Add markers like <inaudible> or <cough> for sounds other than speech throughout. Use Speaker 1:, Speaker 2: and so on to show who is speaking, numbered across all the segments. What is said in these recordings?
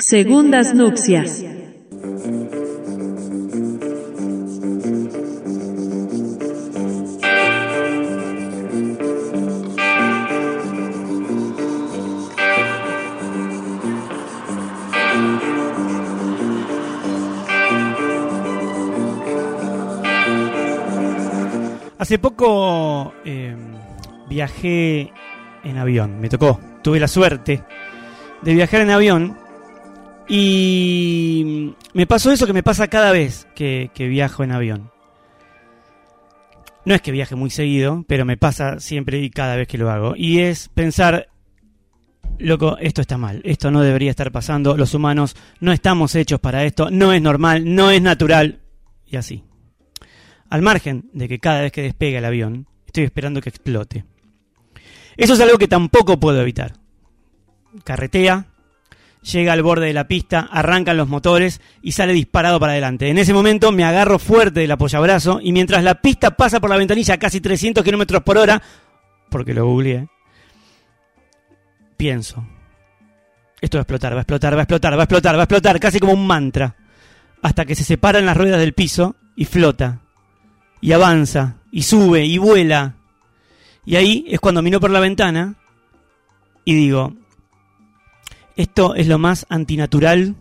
Speaker 1: Segundas nupcias.
Speaker 2: Hace poco eh, viajé en avión, me tocó, tuve la suerte de viajar en avión y me pasó eso que me pasa cada vez que, que viajo en avión. No es que viaje muy seguido, pero me pasa siempre y cada vez que lo hago. Y es pensar, loco, esto está mal, esto no debería estar pasando, los humanos no estamos hechos para esto, no es normal, no es natural, y así. Al margen de que cada vez que despegue el avión, estoy esperando que explote. Eso es algo que tampoco puedo evitar. Carretea, llega al borde de la pista, arrancan los motores y sale disparado para adelante. En ese momento me agarro fuerte del apoyabrazo y mientras la pista pasa por la ventanilla a casi 300 kilómetros por hora, porque lo googleé, pienso, esto va a explotar, va a explotar, va a explotar, va a explotar, va a explotar, casi como un mantra, hasta que se separan las ruedas del piso y flota y avanza, y sube, y vuela. Y ahí es cuando miro por la ventana y digo, esto es lo más antinatural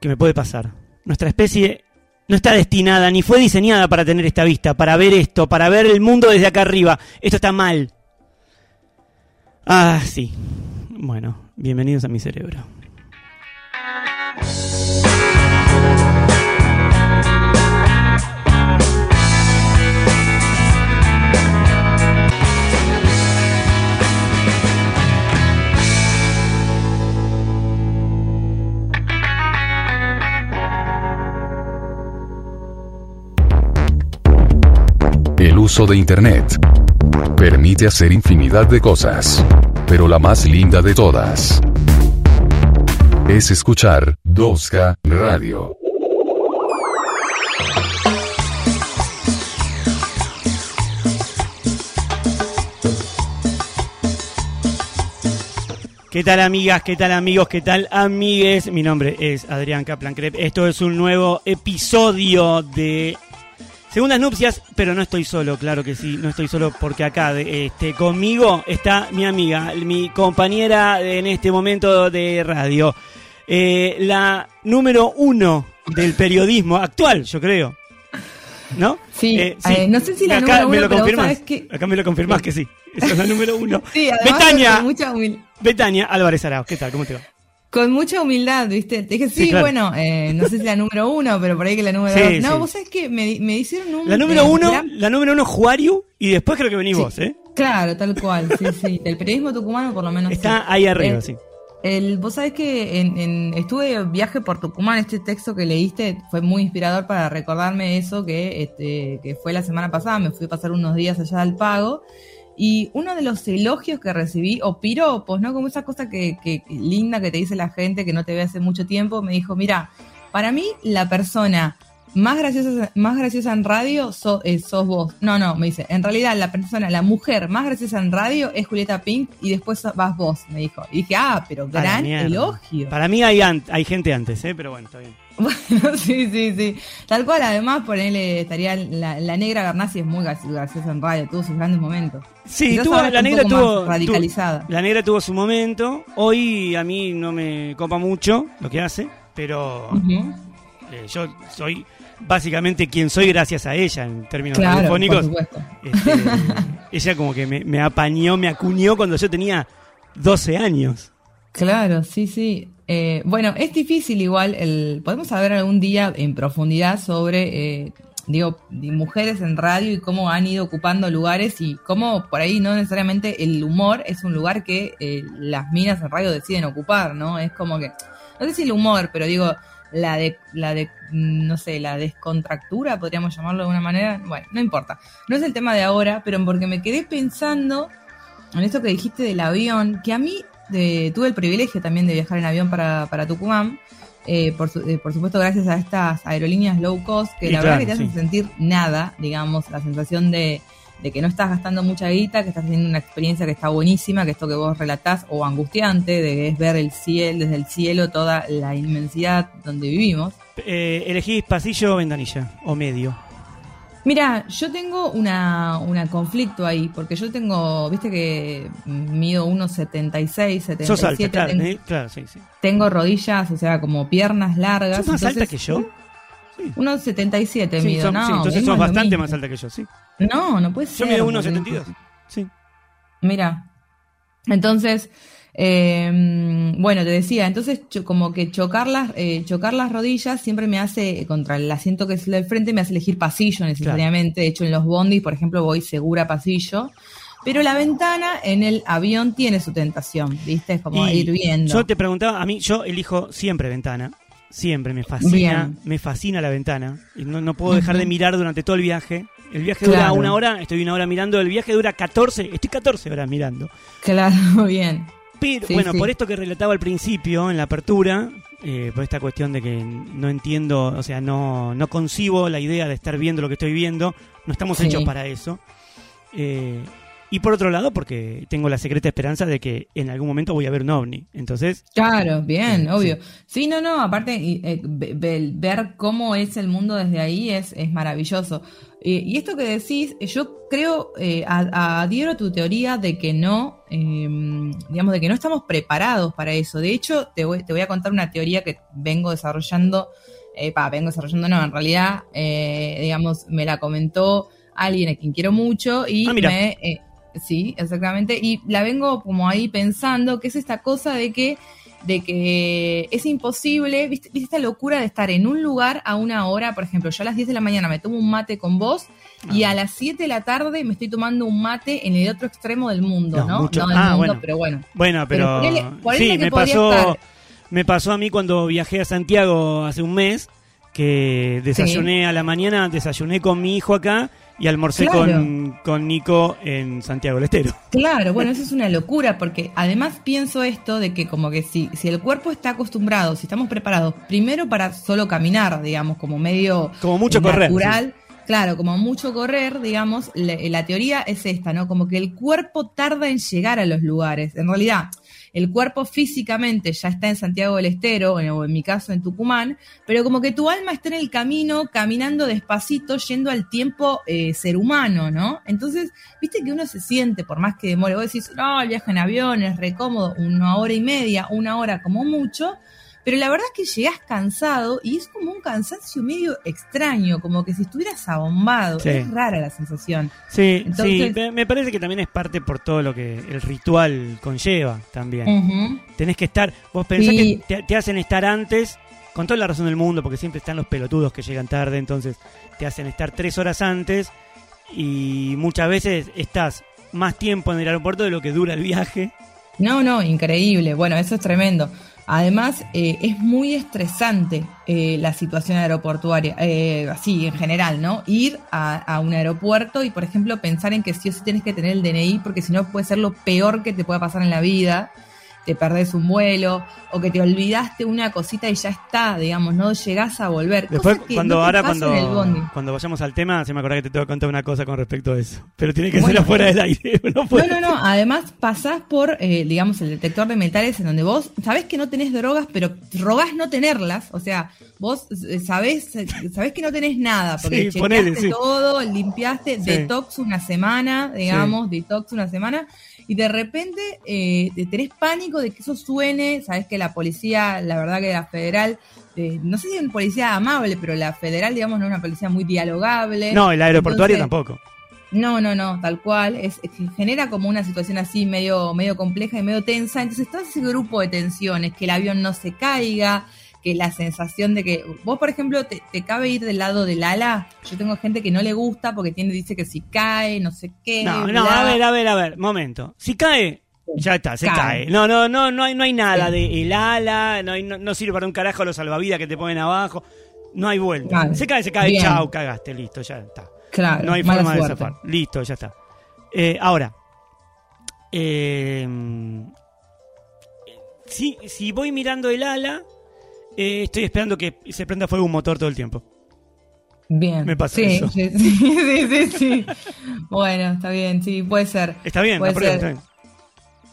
Speaker 2: que me puede pasar. Nuestra especie no está destinada ni fue diseñada para tener esta vista, para ver esto, para ver el mundo desde acá arriba. Esto está mal. Ah, sí. Bueno, bienvenidos a mi cerebro.
Speaker 3: Uso de Internet permite hacer infinidad de cosas, pero la más linda de todas es escuchar 2K Radio.
Speaker 2: ¿Qué tal amigas? ¿Qué tal amigos? ¿Qué tal amigues? Mi nombre es Adrián Kaplan. Esto es un nuevo episodio de Segundas Nupcias, pero no estoy solo, claro que sí, no estoy solo porque acá este, conmigo está mi amiga, mi compañera en este momento de radio, eh, la número uno del periodismo actual, yo creo. ¿No?
Speaker 4: Sí,
Speaker 2: Eh,
Speaker 4: eh, no sé si la
Speaker 2: acá
Speaker 4: número
Speaker 2: me
Speaker 4: uno,
Speaker 2: lo
Speaker 4: pero vos
Speaker 2: confirmas.
Speaker 4: que-
Speaker 2: Acá me lo confirmás que sí. Esa es la número uno.
Speaker 4: Sí,
Speaker 2: Betania, Betania Álvarez Arao, ¿qué tal? ¿Cómo te va?
Speaker 4: Con mucha humildad, ¿viste? Te dije, sí,
Speaker 2: Sí, claro.
Speaker 4: bueno, eh, no sé si la número uno, pero por ahí que la número
Speaker 2: Sí,
Speaker 4: dos. No,
Speaker 2: sí.
Speaker 4: vos sabés que me, me hicieron un...
Speaker 2: La número
Speaker 4: eh,
Speaker 2: uno,
Speaker 4: gran-
Speaker 2: la número uno Juariu y después creo que venís vos, ¿eh?
Speaker 4: Claro, tal cual, sí, sí. <laughs> Del periodismo tucumano por lo menos.
Speaker 2: Está ahí arriba,
Speaker 4: Eh,
Speaker 2: sí.
Speaker 4: El, vos sabés que en, en- estuve viaje por Tucumán, este texto que leíste fue muy inspirador para recordarme eso que, este, que fue la semana pasada, me fui a pasar unos días allá al pago y uno de los elogios que recibí, o piropos, ¿no? Como esa cosa que, que- que linda que te dice la gente que no te ve hace mucho tiempo, me dijo, mira, para mí la persona más graciosa, más graciosa en radio so- eh, sos vos. No, no, me dice, en realidad la persona, la mujer más graciosa en radio es Julieta Pink y después vas vos, me dijo. Y dije, ah, pero gran elogio.
Speaker 2: Para mí hay, hay gente antes, ¿eh? Pero bueno, está bien. <laughs>
Speaker 4: Bueno, sí, sí, sí. Tal cual, además, por él estaría la, la negra Garnasi es muy graci- graciosa en radio, tuvo sus grandes momentos.
Speaker 2: Sí, tuvo, la negra tuvo,
Speaker 4: radicalizada.
Speaker 2: La negra tuvo su momento. Hoy a mí no me copa mucho lo que hace, pero eh, yo soy básicamente quien soy gracias a ella en términos
Speaker 4: Claro, supuesto.
Speaker 2: Este, <laughs> ella como que me, me apañó, me acuñó cuando yo tenía 12 años.
Speaker 4: Claro, sí, sí. Eh, bueno, es difícil igual, el, podemos saber algún día en profundidad sobre, eh, digo, mujeres en radio y cómo han ido ocupando lugares y cómo por ahí no necesariamente el humor es un lugar que eh, las minas en radio deciden ocupar, ¿no? Es como que, no sé si el humor, pero digo, la de, la de, mm, no sé, la descontractura, podríamos llamarlo de alguna manera, bueno, no importa. No es el tema de ahora, pero porque me quedé pensando en esto que dijiste del avión, que a mí de- tuve el privilegio también de viajar en avión para, para Tucumán, eh, por, su- eh, por supuesto gracias a estas aerolíneas low cost, que
Speaker 2: Y
Speaker 4: la
Speaker 2: claro,
Speaker 4: verdad que te hacen
Speaker 2: sí.
Speaker 4: sentir nada, digamos, la sensación de, de que no estás gastando mucha guita, que estás teniendo una experiencia que está buenísima, que esto que vos relatás, o angustiante, de es ver el cielo, desde el cielo toda la inmensidad donde vivimos.
Speaker 2: Eh, elegís pasillo o ventanilla, o medio.
Speaker 4: Mira, yo tengo una, una conflicto ahí, porque yo tengo, viste que mido unos 76, 77.
Speaker 2: Sos alta, claro,
Speaker 4: tengo,
Speaker 2: eh, claro, sí, sí.
Speaker 4: tengo rodillas, o sea, como piernas largas.
Speaker 2: ¿Sos más
Speaker 4: entonces-
Speaker 2: alta que yo? Sí.
Speaker 4: Unos 77
Speaker 2: Sí,
Speaker 4: mido,
Speaker 2: sos-
Speaker 4: no.
Speaker 2: sí, entonces
Speaker 4: es
Speaker 2: sos bastante más alta que yo, sí.
Speaker 4: No, no puede
Speaker 2: Yo
Speaker 4: ser.
Speaker 2: mido
Speaker 4: porque-
Speaker 2: 1,72. Sí.
Speaker 4: Mira. Entonces, eh, bueno, te decía, entonces como que chocar las, eh, chocar las rodillas siempre me hace, eh, contra el asiento que es el del frente, me hace elegir pasillo necesariamente. De hecho, en los bondis, por ejemplo, voy segura pasillo. Pero la ventana en el avión tiene su tentación, ¿viste? Es como
Speaker 2: Y
Speaker 4: ir viendo.
Speaker 2: Yo te preguntaba, a mí, yo elijo siempre ventana. Siempre, me fascina,
Speaker 4: Bien.
Speaker 2: me fascina la ventana. Y no, no puedo dejar de mirar durante todo el viaje. El viaje dura
Speaker 4: Claro.
Speaker 2: una hora, estoy una hora mirando. El viaje dura 14, estoy 14 horas mirando.
Speaker 4: Claro, <laughs> bien.
Speaker 2: Pero,
Speaker 4: Sí,
Speaker 2: bueno,
Speaker 4: sí.
Speaker 2: por esto que relataba al principio, en la apertura, eh, por esta cuestión de que no entiendo, o sea, no, no concibo la idea de estar viendo lo que estoy viendo, no estamos
Speaker 4: Sí.
Speaker 2: hechos para eso. Eh, y por otro lado, porque tengo la secreta esperanza de que en algún momento voy a ver un ovni. Entonces,
Speaker 4: Claro, bien,
Speaker 2: Sí,
Speaker 4: obvio. Sí, no, no, aparte eh, ve- ve- ver cómo es el mundo desde ahí es, es maravilloso. Eh, y esto que decís, eh, yo creo, eh, adhiero a tu teoría de que no, eh, digamos, de que no estamos preparados para eso. De hecho, te voy, te voy a contar una teoría que vengo desarrollando, eh, pa, vengo desarrollando, no, en realidad, eh, digamos, me la comentó alguien a quien quiero mucho y
Speaker 2: Ah,
Speaker 4: me... eh, Sí, exactamente. Y la vengo como ahí pensando, que es esta cosa de que, de que es imposible, ¿viste, viste esta locura de estar en un lugar a una hora, por ejemplo, yo a las 10 de la mañana me tomo un mate con vos y
Speaker 2: Ah.
Speaker 4: a las 7 de la tarde me estoy tomando un mate en el otro extremo del mundo,
Speaker 2: No,
Speaker 4: ¿no?
Speaker 2: mucho-
Speaker 4: No del
Speaker 2: ah,
Speaker 4: mundo,
Speaker 2: bueno.
Speaker 4: pero bueno.
Speaker 2: bueno, pero,
Speaker 4: Pero ponele- ponele
Speaker 2: sí,
Speaker 4: que
Speaker 2: me pasó,
Speaker 4: estar.
Speaker 2: me pasó a mí cuando viajé a Santiago hace un mes, que desayuné a la mañana, desayuné con mi hijo acá y almorcé
Speaker 4: Claro.
Speaker 2: con, con Nico en Santiago del Estero. <laughs>
Speaker 4: Claro, bueno, eso es una locura, porque además pienso esto de que como que si, si el cuerpo está acostumbrado, si estamos preparados, primero para solo caminar, digamos, como medio
Speaker 2: Como mucho correr,
Speaker 4: claro, como mucho correr, digamos, la, la teoría es esta, ¿no? Como que el cuerpo tarda en llegar a los lugares. En realidad, el cuerpo físicamente ya está en Santiago del Estero, o en mi caso en Tucumán, pero como que tu alma está en el camino, caminando despacito, yendo al tiempo eh, ser humano, ¿no? Entonces, viste que uno se siente, por más que demore, vos decís, no, el viaje en avión es recómodo, una hora y media, una hora como mucho, pero la verdad es que llegás cansado y es como un cansancio medio extraño, como que si estuvieras abombado.
Speaker 2: Sí.
Speaker 4: Es rara la sensación.
Speaker 2: Sí,
Speaker 4: Entonces-
Speaker 2: sí, me- parece que también es parte por todo lo que el ritual conlleva también. Tenés que estar, vos pensás que te, te hacen estar antes, con toda la razón del mundo, porque siempre están los pelotudos que llegan tarde, entonces te hacen estar tres horas antes y muchas veces estás más tiempo en el aeropuerto de lo que dura el viaje.
Speaker 4: No, no, increíble. Bueno, eso es tremendo. Además, eh, es muy estresante eh, la situación aeroportuaria, eh, así en general, ¿no? Ir a, a un aeropuerto y, por ejemplo, pensar en que sí o sí tienes que tener el DNI, porque si no puede ser lo peor que te pueda pasar en la vida. Te perdés un vuelo o que te olvidaste una cosita y ya está, digamos, no llegás a volver.
Speaker 2: Después,
Speaker 4: que
Speaker 2: cuando
Speaker 4: no
Speaker 2: ahora cuando, cuando vayamos al tema, se me acuerda que te tengo que contar una cosa con respecto a eso. Pero tiene que
Speaker 4: Bueno.
Speaker 2: ser afuera del aire. <laughs> No, puede
Speaker 4: No, no, no. Además, pasás por, eh, digamos, el detector de metales en donde vos sabés que no tenés drogas, pero rogás no tenerlas. O sea, vos eh, sabés, eh, sabés que no tenés nada, <laughs> porque
Speaker 2: Sí, ponele,
Speaker 4: chequeaste
Speaker 2: sí.
Speaker 4: todo, limpiaste,
Speaker 2: Sí.
Speaker 4: detox una semana, digamos, detox una semana, y de repente eh, te tenés pánico de que eso suene. Sabés que la policía, la verdad que la federal, eh, no sé si es una policía amable, pero la federal, digamos, no es una policía muy dialogable.
Speaker 2: No, el aeroportuario
Speaker 4: Entonces,
Speaker 2: tampoco.
Speaker 4: no, no, no, tal cual. Es, genera como una situación así medio, medio compleja y medio tensa. Entonces, todo ese grupo de tensiones, que el avión no se caiga, que la sensación de que vos, por ejemplo, te, te cabe ir del lado del ala. Yo tengo gente que no le gusta porque tiene, dice que si cae, no sé qué.
Speaker 2: No,
Speaker 4: bla.
Speaker 2: no, a ver, a ver, a ver, momento. Si cae, ya está, se
Speaker 4: Cae.
Speaker 2: cae. No, no, no, no hay, no hay nada de el ala, no, hay- no, no sirve para un carajo los salvavidas que te ponen abajo. No hay vuelta. Se cae, se cae,
Speaker 4: Bien.
Speaker 2: chau, cagaste, listo, ya está.
Speaker 4: Claro,
Speaker 2: no hay forma de zafar. Listo, ya está. Eh, ahora, eh, si, si voy mirando el ala, eh, estoy esperando que se prenda fuego un motor todo el tiempo.
Speaker 4: Bien.
Speaker 2: Me pasa
Speaker 4: sí,
Speaker 2: eso.
Speaker 4: Sí, sí, <laughs> sí, sí, sí. Bueno, está bien, sí, puede ser.
Speaker 2: Está bien,
Speaker 4: Puede
Speaker 2: apruebo,
Speaker 4: ser.
Speaker 2: está bien.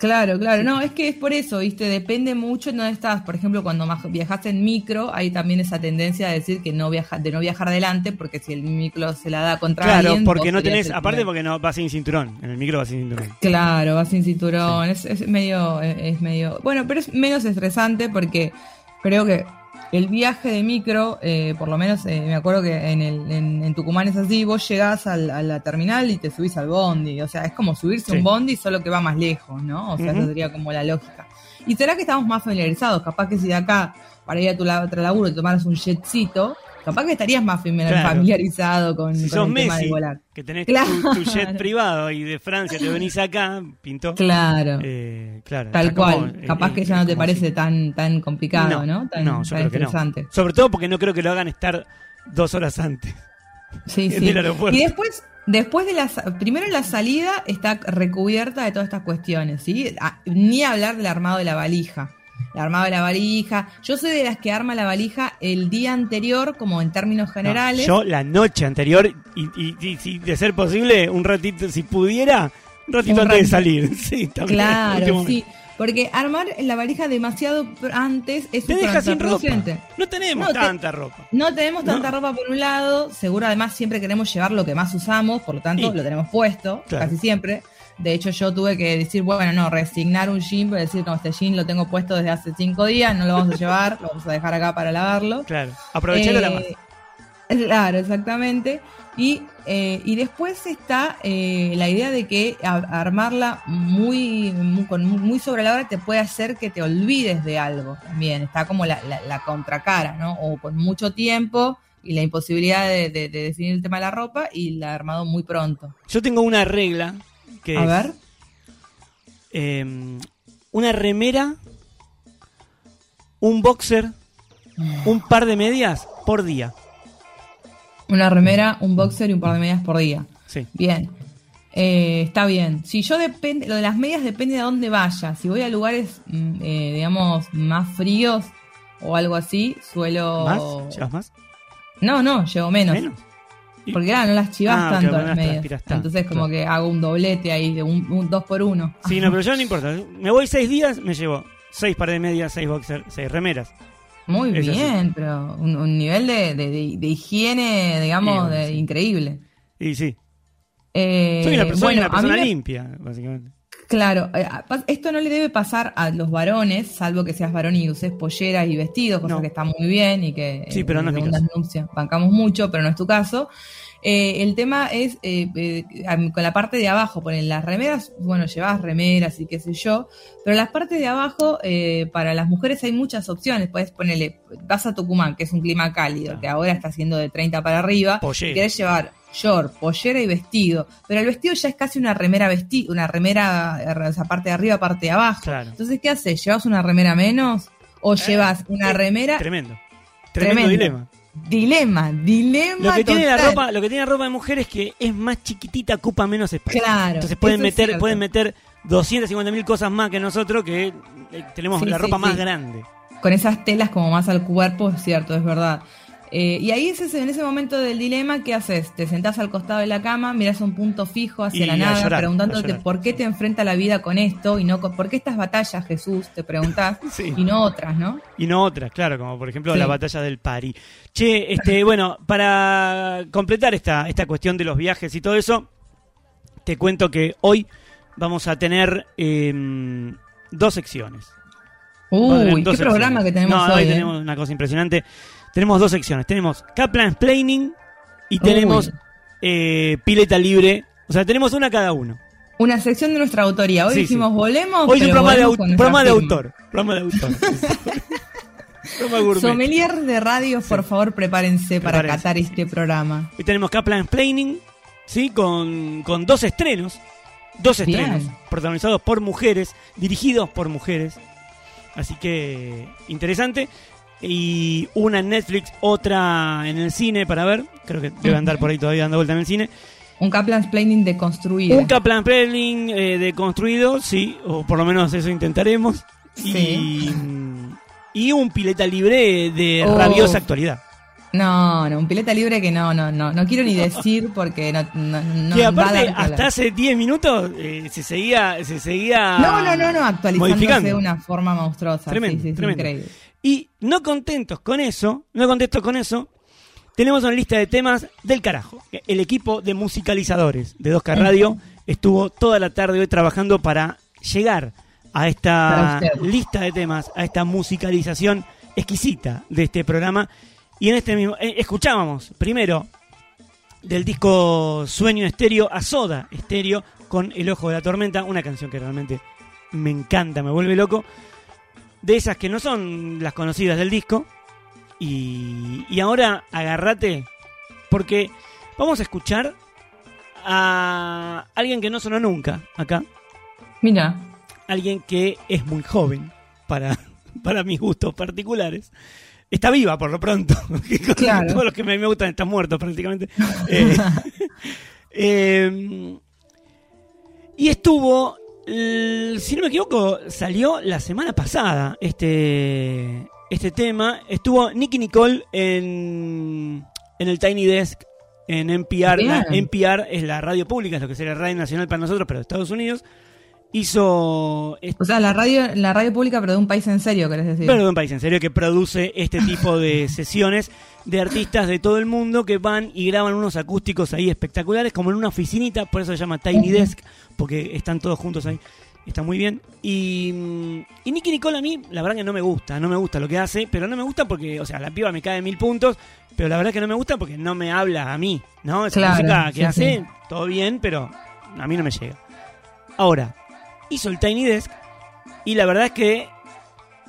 Speaker 4: Claro, claro. No, es que es por eso, ¿viste? Depende mucho en dónde estás. Por ejemplo, cuando viajaste en micro, hay también esa tendencia de decir que no viaja, de no viajar adelante, porque si el micro se la da contra
Speaker 2: Claro,
Speaker 4: alguien,
Speaker 2: porque no tenés, aparte porque no vas sin cinturón, en el micro vas sin cinturón.
Speaker 4: Claro, vas sin cinturón, es, es medio, es medio, bueno, pero es menos estresante porque creo que el viaje de micro, eh, por lo menos eh, me acuerdo que en, el, en, en Tucumán es así, vos llegás al- a la terminal y te subís al bondi, o sea, es como subirse
Speaker 2: Sí.
Speaker 4: un bondi solo que va más lejos, ¿no? O sea, esa sería como la lógica. Y será que estamos más familiarizados, capaz que si de acá para ir a tu la- otro laburo te tomaras un jetcito, capaz que estarías más
Speaker 2: Claro.
Speaker 4: familiarizado con,
Speaker 2: Si
Speaker 4: con
Speaker 2: sos
Speaker 4: el tema de
Speaker 2: Messi,
Speaker 4: volar.
Speaker 2: que tenés
Speaker 4: Claro.
Speaker 2: tu, tu jet privado y de Francia te venís acá, pintó.
Speaker 4: Claro.
Speaker 2: Eh, claro,
Speaker 4: Tal
Speaker 2: como,
Speaker 4: cual,
Speaker 2: eh,
Speaker 4: capaz
Speaker 2: eh,
Speaker 4: que ya no te parece
Speaker 2: así.
Speaker 4: tan tan complicado, ¿no? Tan,
Speaker 2: no, yo
Speaker 4: tan
Speaker 2: creo que no. Sobre todo porque no creo que lo hagan estar dos horas antes.
Speaker 4: Sí,
Speaker 2: en
Speaker 4: sí.
Speaker 2: el aeropuerto.
Speaker 4: Y después, después de la primero la salida está recubierta de todas estas cuestiones, ¿sí? A- ni hablar del armado de la valija. De la valija. Yo soy de las que arma la valija el día anterior, como en términos
Speaker 2: No,
Speaker 4: generales.
Speaker 2: yo la noche anterior y, y- y si de ser posible, un ratito, si pudiera, un ratito
Speaker 4: Un
Speaker 2: antes de salir. <laughs> Sí, también,
Speaker 4: Claro,
Speaker 2: último
Speaker 4: sí. Porque armar la valija demasiado antes es
Speaker 2: Te deja sin ropa. No tenemos
Speaker 4: No, te-
Speaker 2: tanta ropa.
Speaker 4: No tenemos tanta ropa por un lado, seguro además siempre queremos llevar lo que más usamos, por lo tanto
Speaker 2: Y-
Speaker 4: lo tenemos puesto,
Speaker 2: Claro.
Speaker 4: casi siempre. De hecho yo tuve que decir, bueno, no, resignar un jean, pero decir, no, este jean lo tengo puesto desde hace cinco días, no lo vamos a llevar, lo vamos a dejar acá para lavarlo.
Speaker 2: Claro, aprovechalo la más.
Speaker 4: Eh, Claro, exactamente. Y, eh, y después está eh, la idea de que a- armarla muy, muy, muy sobre la hora te puede hacer que te olvides de algo también. Está como la, la, la contracara, ¿no? O con mucho tiempo y la imposibilidad de, de- de definir el tema de la ropa y la armado muy pronto.
Speaker 2: Yo tengo una regla que
Speaker 4: A
Speaker 2: es
Speaker 4: ver.
Speaker 2: eh, una remera, un boxer, un par de medias por día.
Speaker 4: Una remera, un boxer y un par de medias por día.
Speaker 2: Sí.
Speaker 4: Bien. Eh, está bien. Si yo depende, lo de las medias depende de dónde vaya. Si voy a lugares, mm, eh, digamos, más fríos o algo así, suelo.
Speaker 2: ¿Más? ¿Llevas más?
Speaker 4: No, no, llevo menos.
Speaker 2: ¿Menos?
Speaker 4: Porque claro, no las chivas
Speaker 2: Ah,
Speaker 4: tanto
Speaker 2: no
Speaker 4: las medias.
Speaker 2: tanto,
Speaker 4: Entonces, como
Speaker 2: claro.
Speaker 4: que hago un doblete ahí, de un, un dos por uno.
Speaker 2: Sí, no, pero yo no importa. Me voy seis días, me llevo seis pares de medias, seis boxers, seis remeras.
Speaker 4: Muy
Speaker 2: Es así.
Speaker 4: bien, pero un, un nivel de, de- de- de higiene, digamos,
Speaker 2: Sí, bueno, sí.
Speaker 4: increíble.
Speaker 2: Y sí,
Speaker 4: Eh,
Speaker 2: soy una,
Speaker 4: bueno,
Speaker 2: persona
Speaker 4: me-
Speaker 2: limpia, básicamente.
Speaker 4: Claro, eh, pas- esto no le debe pasar a los varones, salvo que seas varón y uses polleras y vestidos, cosa
Speaker 2: No.
Speaker 4: que está muy bien y que
Speaker 2: Sí, pero
Speaker 4: en
Speaker 2: no es mi caso.
Speaker 4: bancamos mucho, pero no es tu caso. Eh, el tema es eh, eh, con la parte de abajo, ponen las remeras, bueno, llevas remeras y qué sé yo, pero las partes de abajo, eh, para las mujeres hay muchas opciones. Puedes ponerle, vas a Tucumán, que es un clima cálido, que ahora está haciendo de 30 para arriba,
Speaker 2: Pollera.
Speaker 4: y querés llevar short, pollera y vestido, pero el vestido ya es casi una remera vesti una remera, eh, esa parte de arriba, parte de abajo.
Speaker 2: Claro.
Speaker 4: Entonces, ¿qué haces? ¿Llevas una remera menos o llevas una
Speaker 2: eh,
Speaker 4: remera?
Speaker 2: Tremendo. Tremendo,
Speaker 4: Tremendo.
Speaker 2: dilema.
Speaker 4: Dilema, dilema.
Speaker 2: Lo que tiene la ropa, lo que tiene la ropa de mujer es que es más chiquitita, ocupa menos espacio.
Speaker 4: Claro.
Speaker 2: Entonces pueden meter, pueden meter 250 mil cosas más que nosotros que eh, tenemos
Speaker 4: Sí,
Speaker 2: la
Speaker 4: sí,
Speaker 2: ropa más
Speaker 4: sí.
Speaker 2: grande.
Speaker 4: Con esas telas como más al cuerpo, es cierto, es verdad. Eh, y ahí es ese- en ese momento del dilema, ¿qué haces? Te sentás al costado de la cama, mirás un punto fijo hacia
Speaker 2: Y
Speaker 4: la nada,
Speaker 2: llorar,
Speaker 4: preguntándote por qué te enfrenta la vida con esto y no con, por qué estas batallas, Jesús, te preguntás, <laughs>
Speaker 2: Sí.
Speaker 4: y no otras, ¿no?
Speaker 2: Y no otras, claro, como por ejemplo
Speaker 4: Sí.
Speaker 2: la batalla del Pari. Che, este, <laughs> bueno, para completar esta, esta cuestión de los viajes y todo eso, te cuento que hoy vamos a tener em, dos secciones.
Speaker 4: Uy, qué
Speaker 2: dos
Speaker 4: programa
Speaker 2: secciones.
Speaker 4: que tenemos
Speaker 2: No,
Speaker 4: hoy. ¿eh?
Speaker 2: tenemos una cosa impresionante. Tenemos dos secciones. Tenemos Kaplan Planning y tenemos eh, Pileta Libre. O sea, tenemos una cada uno.
Speaker 4: Una sección de nuestra autoría. Hoy
Speaker 2: Sí,
Speaker 4: dijimos,
Speaker 2: sí.
Speaker 4: volemos.
Speaker 2: Hoy es un
Speaker 4: pero
Speaker 2: programa de,
Speaker 4: volvemos
Speaker 2: au-
Speaker 4: con nuestra
Speaker 2: programa de
Speaker 4: firma.
Speaker 2: autor. Programa de autor. <laughs> programa gourmet.
Speaker 4: Sommelier de radio, por favor, prepárense para
Speaker 2: Prepárense,
Speaker 4: catar este programa.
Speaker 2: Hoy tenemos Kaplan Planning, ¿sí? Con, con dos estrenos. Dos
Speaker 4: Bien.
Speaker 2: estrenos. Protagonizados por mujeres, dirigidos por mujeres. Así que interesante. Y una en Netflix, otra en el cine para ver. Creo que debe andar por ahí todavía dando vuelta en el cine.
Speaker 4: Un Kaplan Planning deconstruido.
Speaker 2: Un Kaplan Planning eh, deconstruido, sí, o por lo menos eso intentaremos. Y,
Speaker 4: Sí.
Speaker 2: y un pileta libre de
Speaker 4: Oh.
Speaker 2: rabiosa actualidad.
Speaker 4: No, no, un pileta libre que no, no, no, no quiero ni decir porque no, no, no
Speaker 2: que
Speaker 4: va a
Speaker 2: aparte, hasta hace 10 minutos eh, se seguía, se seguía
Speaker 4: No, no, no, no, actualizándose de una forma monstruosa.
Speaker 2: Tremendo,
Speaker 4: sí, sí, increíble.
Speaker 2: Y no contentos con eso, no contentos con eso, tenemos una lista de temas del carajo. El equipo de musicalizadores de 2K Radio estuvo toda la tarde hoy trabajando para llegar a esta lista de temas, a esta musicalización exquisita de este programa. Y en este mismo, eh, escuchábamos primero del disco Sueño Estéreo a Soda Estéreo con El Ojo de la Tormenta, una canción que realmente me encanta, me vuelve loco. De esas que no son las conocidas del disco. Y, y ahora agárrate, porque vamos a escuchar a alguien que no sonó nunca acá,
Speaker 4: Mira,
Speaker 2: alguien que es muy joven para, <laughs> para mis gustos particulares. Está viva por lo pronto. <laughs>
Speaker 4: Claro.
Speaker 2: Todos los que me, me gustan están muertos prácticamente. <laughs> Eh, eh, y estuvo, si no me equivoco, salió la semana pasada este, este tema. Estuvo Nicky Nicole en, en el Tiny Desk en NPR. La-. NPR es la radio pública, es lo que sería Radio Nacional para nosotros, pero de Estados Unidos. Hizo
Speaker 4: o sea, la radio, la radio pública, pero de un país en serio, querés decir.
Speaker 2: pero de un país en serio que produce este tipo de <laughs> sesiones de artistas de todo el mundo que van y graban unos acústicos ahí espectaculares, como en una oficinita, por eso se llama Tiny Desk, porque están todos juntos ahí. Está muy bien. Y, mm, y Nicky Nicole a mí, la verdad que no me gusta, no me gusta lo que hace, pero no me gusta porque, o sea, la piba me cae de mil puntos, pero la verdad que no me gusta porque no me habla a mí, ¿no? Esa
Speaker 4: Claro,
Speaker 2: música que
Speaker 4: sí,
Speaker 2: hace,
Speaker 4: sí.
Speaker 2: todo bien, pero a mí no me llega. Ahora, hizo el Tiny Desk y la verdad es que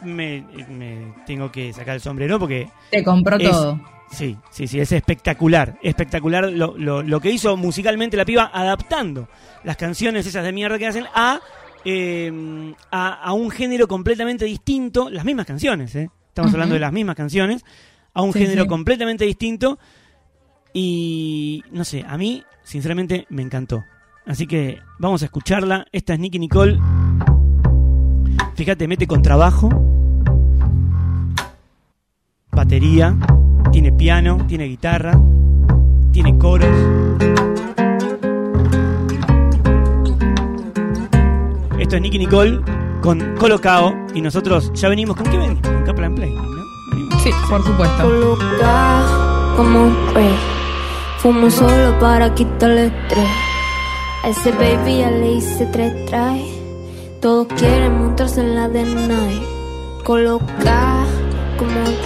Speaker 2: me, me tengo que sacar el sombrero porque
Speaker 4: Te compró
Speaker 2: es-
Speaker 4: todo.
Speaker 2: sí, sí, sí, es espectacular, espectacular lo, lo- lo que hizo musicalmente la piba adaptando las canciones esas de mierda que hacen a, eh, a, a un género completamente distinto, las mismas canciones, ¿eh? estamos hablando de las mismas canciones, a un
Speaker 4: Sí,
Speaker 2: género
Speaker 4: sí.
Speaker 2: completamente distinto y no sé, a mí sinceramente me encantó. Así que vamos a escucharla. Esta es Nicky Nicole. Fíjate, mete contrabajo, batería, tiene piano, tiene guitarra, tiene coros. Esto es Nicky Nicole con Colocao y nosotros ya venimos con qué venimos, con Kaplan Play, ¿no?
Speaker 4: Sí, por supuesto.
Speaker 1: Coloca como un rey. Fumo solo para quitarle estrés. A ese baby ya le hice tres try. Todos quieren montarse en la de night. Coloca como un.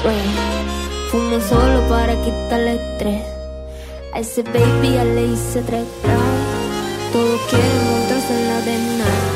Speaker 1: Fumo solo para quitarle estrés. A ese baby ya le hice tres try. Todos quieren montarse en la de night.